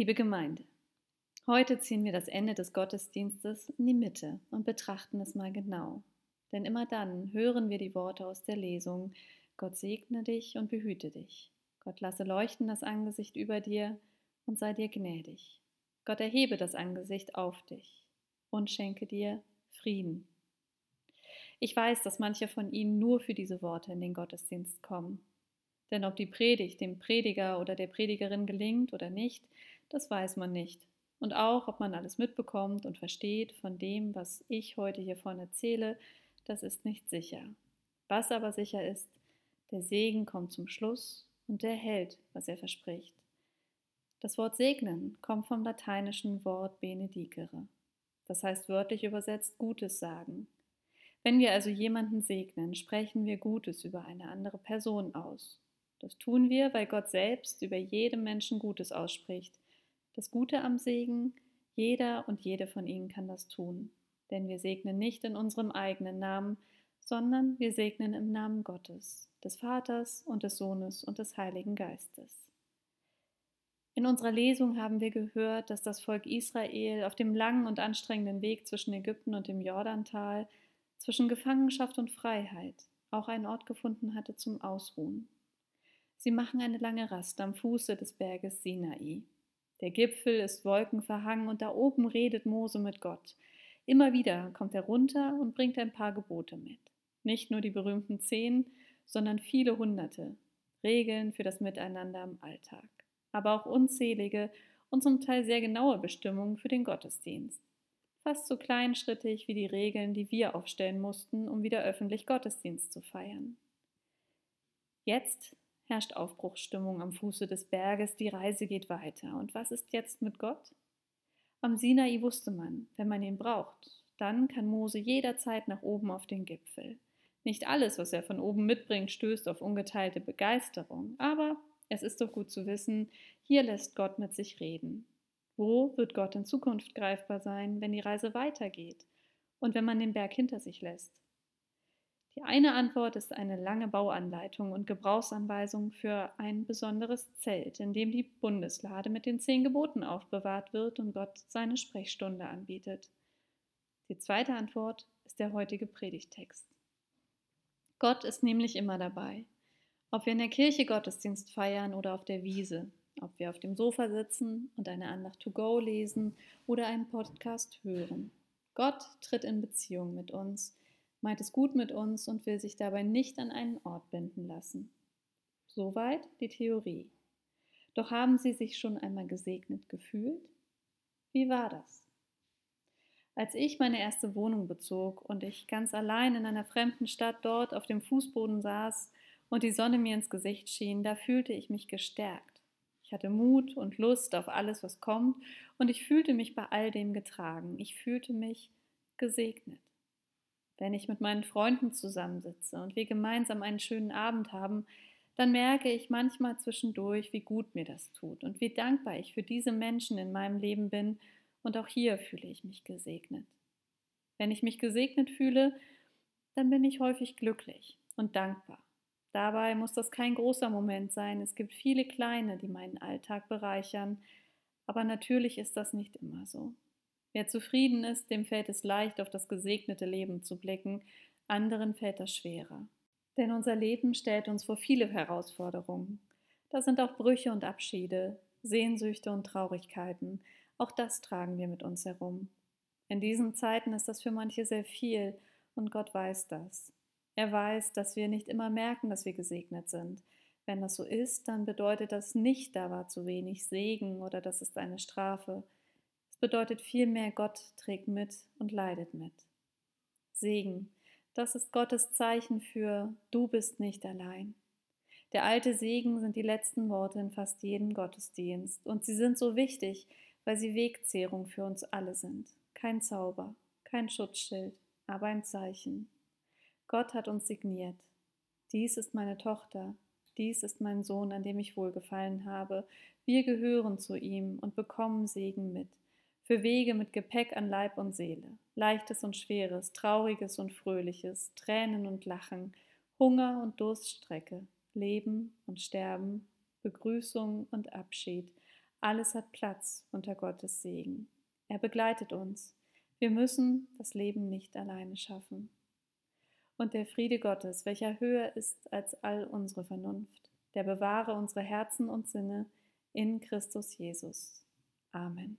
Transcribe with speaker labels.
Speaker 1: Liebe Gemeinde, heute ziehen wir das Ende des Gottesdienstes in die Mitte und betrachten es mal genau. Denn immer dann hören wir die Worte aus der Lesung, Gott segne dich und behüte dich. Gott lasse leuchten das Angesicht über dir und sei dir gnädig. Gott erhebe das Angesicht auf dich und schenke dir Frieden. Ich weiß, dass manche von Ihnen nur für diese Worte in den Gottesdienst kommen. Denn ob die Predigt dem Prediger oder der Predigerin gelingt oder nicht, das weiß man nicht. Und auch, ob man alles mitbekommt und versteht von dem, was ich heute hiervon erzähle, das ist nicht sicher. Was aber sicher ist, der Segen kommt zum Schluss und der hält, was er verspricht. Das Wort segnen kommt vom lateinischen Wort benedicere. Das heißt wörtlich übersetzt Gutes sagen. Wenn wir also jemanden segnen, sprechen wir Gutes über eine andere Person aus. Das tun wir, weil Gott selbst über jedem Menschen Gutes ausspricht das Gute am Segen, jeder und jede von ihnen kann das tun, denn wir segnen nicht in unserem eigenen Namen, sondern wir segnen im Namen Gottes, des Vaters und des Sohnes und des Heiligen Geistes. In unserer Lesung haben wir gehört, dass das Volk Israel auf dem langen und anstrengenden Weg zwischen Ägypten und dem Jordantal, zwischen Gefangenschaft und Freiheit, auch einen Ort gefunden hatte zum Ausruhen. Sie machen eine lange Rast am Fuße des Berges Sinai. Der Gipfel ist wolkenverhangen und da oben redet Mose mit Gott. Immer wieder kommt er runter und bringt ein paar Gebote mit. Nicht nur die berühmten zehn, sondern viele hunderte. Regeln für das Miteinander im Alltag. Aber auch unzählige und zum Teil sehr genaue Bestimmungen für den Gottesdienst. Fast so kleinschrittig wie die Regeln, die wir aufstellen mussten, um wieder öffentlich Gottesdienst zu feiern. Jetzt herrscht Aufbruchsstimmung am Fuße des Berges, die Reise geht weiter. Und was ist jetzt mit Gott? Am Sinai wusste man, wenn man ihn braucht, dann kann Mose jederzeit nach oben auf den Gipfel. Nicht alles, was er von oben mitbringt, stößt auf ungeteilte Begeisterung, aber es ist doch gut zu wissen, hier lässt Gott mit sich reden. Wo wird Gott in Zukunft greifbar sein, wenn die Reise weitergeht und wenn man den Berg hinter sich lässt? Die eine Antwort ist eine lange Bauanleitung und Gebrauchsanweisung für ein besonderes Zelt, in dem die Bundeslade mit den zehn Geboten aufbewahrt wird und Gott seine Sprechstunde anbietet. Die zweite Antwort ist der heutige Predigtext. Gott ist nämlich immer dabei. Ob wir in der Kirche Gottesdienst feiern oder auf der Wiese, ob wir auf dem Sofa sitzen und eine Andacht to go lesen oder einen Podcast hören. Gott tritt in Beziehung mit uns meint es gut mit uns und will sich dabei nicht an einen Ort binden lassen. Soweit die Theorie. Doch haben Sie sich schon einmal gesegnet gefühlt? Wie war das? Als ich meine erste Wohnung bezog und ich ganz allein in einer fremden Stadt dort auf dem Fußboden saß und die Sonne mir ins Gesicht schien, da fühlte ich mich gestärkt. Ich hatte Mut und Lust auf alles, was kommt, und ich fühlte mich bei all dem getragen. Ich fühlte mich gesegnet wenn ich mit meinen Freunden zusammensitze und wir gemeinsam einen schönen Abend haben, dann merke ich manchmal zwischendurch, wie gut mir das tut und wie dankbar ich für diese Menschen in meinem Leben bin, und auch hier fühle ich mich gesegnet. Wenn ich mich gesegnet fühle, dann bin ich häufig glücklich und dankbar. Dabei muss das kein großer Moment sein, es gibt viele kleine, die meinen Alltag bereichern, aber natürlich ist das nicht immer so. Wer zufrieden ist, dem fällt es leicht, auf das gesegnete Leben zu blicken, anderen fällt das schwerer. Denn unser Leben stellt uns vor viele Herausforderungen. Da sind auch Brüche und Abschiede, Sehnsüchte und Traurigkeiten. Auch das tragen wir mit uns herum. In diesen Zeiten ist das für manche sehr viel und Gott weiß das. Er weiß, dass wir nicht immer merken, dass wir gesegnet sind. Wenn das so ist, dann bedeutet das nicht, da war zu wenig Segen oder das ist eine Strafe bedeutet vielmehr, Gott trägt mit und leidet mit. Segen, das ist Gottes Zeichen für du bist nicht allein. Der alte Segen sind die letzten Worte in fast jedem Gottesdienst und sie sind so wichtig, weil sie Wegzehrung für uns alle sind. Kein Zauber, kein Schutzschild, aber ein Zeichen. Gott hat uns signiert. Dies ist meine Tochter, dies ist mein Sohn, an dem ich wohlgefallen habe. Wir gehören zu ihm und bekommen Segen mit für Wege mit Gepäck an Leib und Seele, leichtes und schweres, trauriges und fröhliches, Tränen und Lachen, Hunger und Durststrecke, Leben und Sterben, Begrüßung und Abschied, Alles hat Platz unter Gottes Segen. Er begleitet uns. Wir müssen das Leben nicht alleine schaffen. Und der Friede Gottes, welcher höher ist als all unsere Vernunft, der bewahre unsere Herzen und Sinne in Christus Jesus. Amen.